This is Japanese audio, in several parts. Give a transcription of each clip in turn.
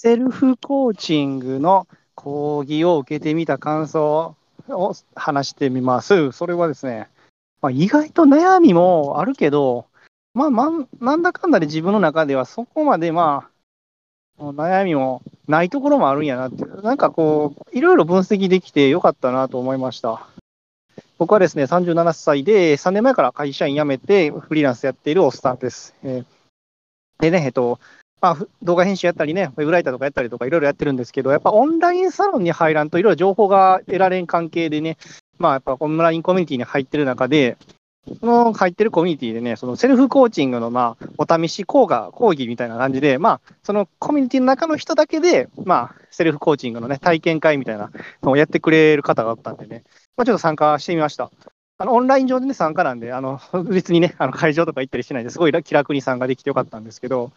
セルフコーチングの講義を受けてみた感想を話してみます。それはですね、まあ、意外と悩みもあるけど、まあ、ま、なんだかんだで自分の中ではそこまでまあ、悩みもないところもあるんやなって、なんかこう、いろいろ分析できてよかったなと思いました。僕はですね、37歳で、3年前から会社員辞めて、フリーランスやっているおっさんです。えー、でね、えっと、まあ、動画編集やったりね、ウェブライターとかやったりとかいろいろやってるんですけど、やっぱオンラインサロンに入らんといろいろ情報が得られん関係でね、まあやっぱオンラインコミュニティに入ってる中で、その入ってるコミュニティでね、そのセルフコーチングのまあお試し講座、講義みたいな感じで、まあそのコミュニティの中の人だけで、まあセルフコーチングのね、体験会みたいなのをやってくれる方があったんでね、まあちょっと参加してみました。あのオンライン上でね、参加なんで、あの別にね、あの会場とか行ったりしないですごい気楽に参加できてよかったんですけど、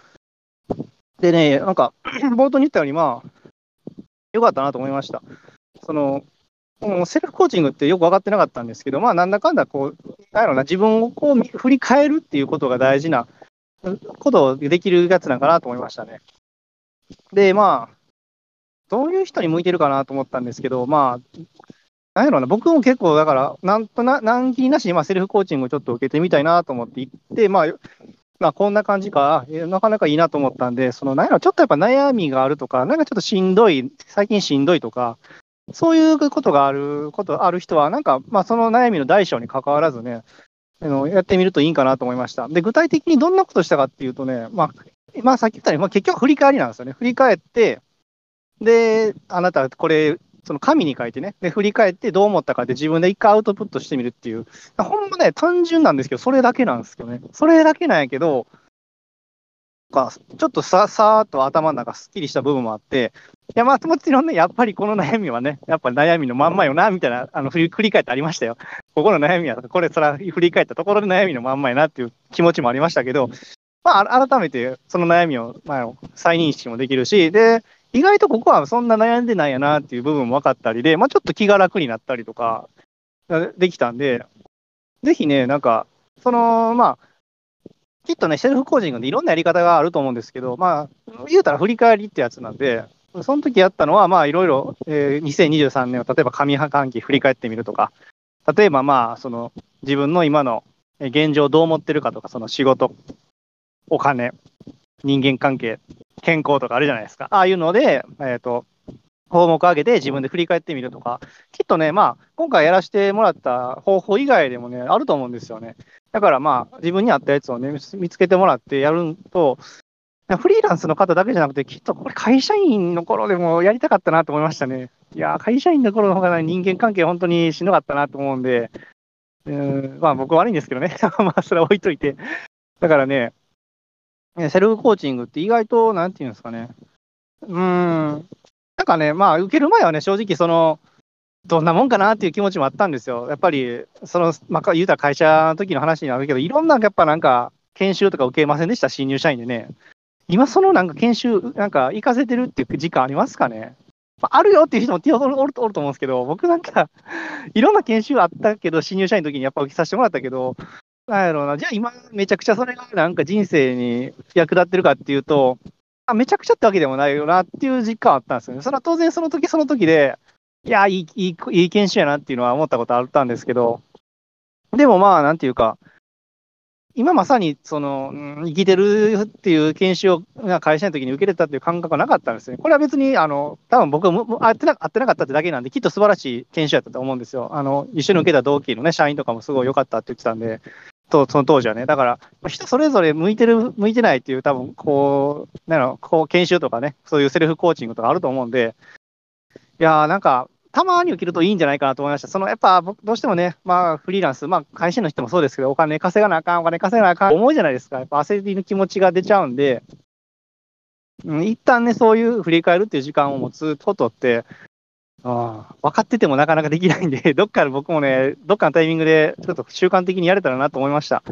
でね、なんか、冒頭に言ったように、まあ、よかったなと思いました。その、もうセルフコーチングってよく分かってなかったんですけど、まあ、なんだかんだこう、なんやろな、自分をこう振り返るっていうことが大事なことをできるやつなんかなと思いましたね。で、まあ、どういう人に向いてるかなと思ったんですけど、まあ、なんやろな、僕も結構、だから、なんとな、難儀なしに、まあ、セルフコーチングをちょっと受けてみたいなと思って行って、まあ、まあ、こんな感じか、なかなかいいなと思ったんで、その、なんやろ、ちょっとやっぱ悩みがあるとか、なんかちょっとしんどい、最近しんどいとか、そういうことがある、ことある人は、なんか、まあ、その悩みの大小に関わらずね、あのやってみるといいかなと思いました。で、具体的にどんなことしたかっていうとね、まあ、まあ、さっき言ったように、まあ、結局振り返りなんですよね。振り返って、で、あなた、これ、その紙に書いてね、で、振り返ってどう思ったかって自分で一回アウトプットしてみるっていう、ほんまね、単純なんですけど、それだけなんですよね。それだけなんやけど、か、ちょっとささーっと頭の中すっきりした部分もあって、いや、まあ、もちろんね、やっぱりこの悩みはね、やっぱ悩みのまんまよな、みたいな、あの、振り振り返ってありましたよ。ここの悩みは、これ、そら、振り返ったところで悩みのまんまやなっていう気持ちもありましたけど、まあ、改めてその悩みを、まあ、再認識もできるし、で、意外とここはそんな悩んでないやなっていう部分も分かったりで、まあ、ちょっと気が楽になったりとか、できたんで、ぜひね、なんか、その、まあ、きっとね、セルフコーチングでいろんなやり方があると思うんですけど、まあ、言うたら振り返りってやつなんで、その時やったのは、まあ、いろいろ、えー、2023年を例えば上半期振り返ってみるとか、例えばまあ、その、自分の今の現状をどう思ってるかとか、その仕事、お金、人間関係、健康とかあるじゃないですか。ああいうので、えっ、ー、と、項目上げて自分で振り返ってみるとか、きっとね、まあ、今回やらせてもらった方法以外でもね、あると思うんですよね。だからまあ、自分に合ったやつをね、見つけてもらってやると、フリーランスの方だけじゃなくて、きっとこれ会社員の頃でもやりたかったなと思いましたね。いや、会社員の頃の方が人間関係本当にしんどかったなと思うんで、うんまあ僕悪いんですけどね。まあそれは置いといて。だからね、セルフコーチングって意外と、なんていうんですかね。うん、なんかね、まあ受ける前はね、正直その、どんなもんかなっていう気持ちもあったんですよ。やっぱり、その、まあ、言うたら会社の時の話になるけど、いろんな、やっぱなんか、研修とか受けませんでした、新入社員でね。今、そのなんか研修、なんか行かせてるっていう時間ありますかね？まあ、あるよっていう人も手を取るおると思うんですけど、僕なんか、いろんな研修あったけど、新入社員の時にやっぱ受けさせてもらったけど、なんやろうな、じゃあ今、めちゃくちゃそれがなんか人生に役立ってるかっていうと、あめちゃくちゃってわけでもないよなっていう実感あったんですよね。それは当然その時その時で、いや、いい、いい、研修やなっていうのは思ったことあったんですけど、でもまあ、なんていうか、今まさに、その、生きてるっていう研修を会社の時に受けれたっていう感覚はなかったんですね。これは別に、あの、多分僕は会ってな会ってなかったってだけなんで、きっと素晴らしい研修やったと思うんですよ。あの、一緒に受けた同期のね、社員とかもすごい良かったって言ってたんで、と、その当時はね。だから、人それぞれ向いてる、向いてないっていう、多分、こう、なんこう、研修とかね、そういうセルフコーチングとかあると思うんで、いやー、なんか、たまに受けるといいんじゃないかなと思いました。そのやっぱ、どうしてもね、まあ、フリーランス、まあ、会社の人もそうですけど、お金稼がなあかん、お金稼がなあかん、思うじゃないですか。やっぱ焦りの気持ちが出ちゃうんで、うん、一旦ね、そういう振り返るっていう時間を持つことって、あ分かっててもなかなかできないんで、どっかで僕もね、どっかのタイミングで、ちょっと習慣的にやれたらなと思いました。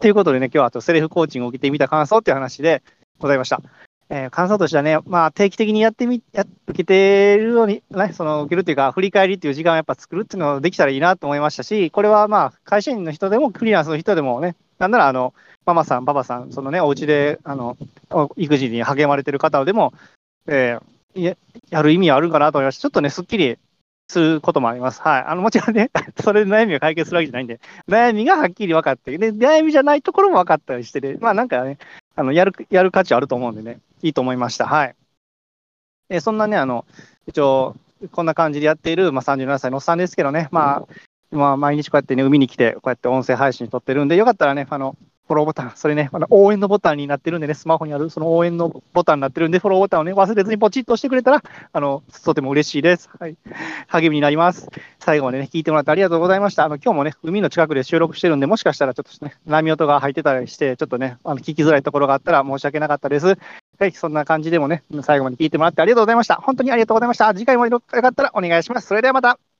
ということでね、今日はとセルフコーチングを受けてみた感想っていう話でございました。えー、感想としてはね、まあ、定期的にやってみ、や受けてるように、ね、その受けるっていうか、振り返りっていう時間をやっぱ作るっていうのができたらいいなと思いましたし、これはまあ、会社員の人でも、フリーランスの人でもね、なんなら、あの、ママさん、パパさん、そのね、お家で、あの、育児に励まれてる方でも、えー、ややる意味あるかなと思いまし。ちょっとね、すっきりすることもあります。はい。あの、もちろんね、それで悩みが解決するわけじゃないんで、悩みがはっきり分かって、で、悩みじゃないところも分かったりしてで、まあなんかね、あの、やる、やる価値あると思うんでね、いいと思いました。はい。え、そんなね、あの、一応、こんな感じでやっている、まあ、37歳のおっさんですけどね、まあ、まあ、毎日こうやってね、海に来て、こうやって音声配信撮ってるんで、よかったらね、あの、フォローボタン、それね、応援のボタンになってるんでね、スマホにあるその応援のボタンになってるんで、フォローボタンをね、忘れずにポチッと押してくれたら、あの、とても嬉しいです。はい。励みになります。最後までね、聞いてもらってありがとうございました。あの、今日もね、海の近くで収録してるんで、もしかしたらちょっとね、波音が入ってたりして、ちょっとね、あの聞きづらいところがあったら申し訳なかったです。はい、そんな感じでもね、最後まで聞いてもらってありがとうございました。本当にありがとうございました。次回もよかったらお願いします。それではまた。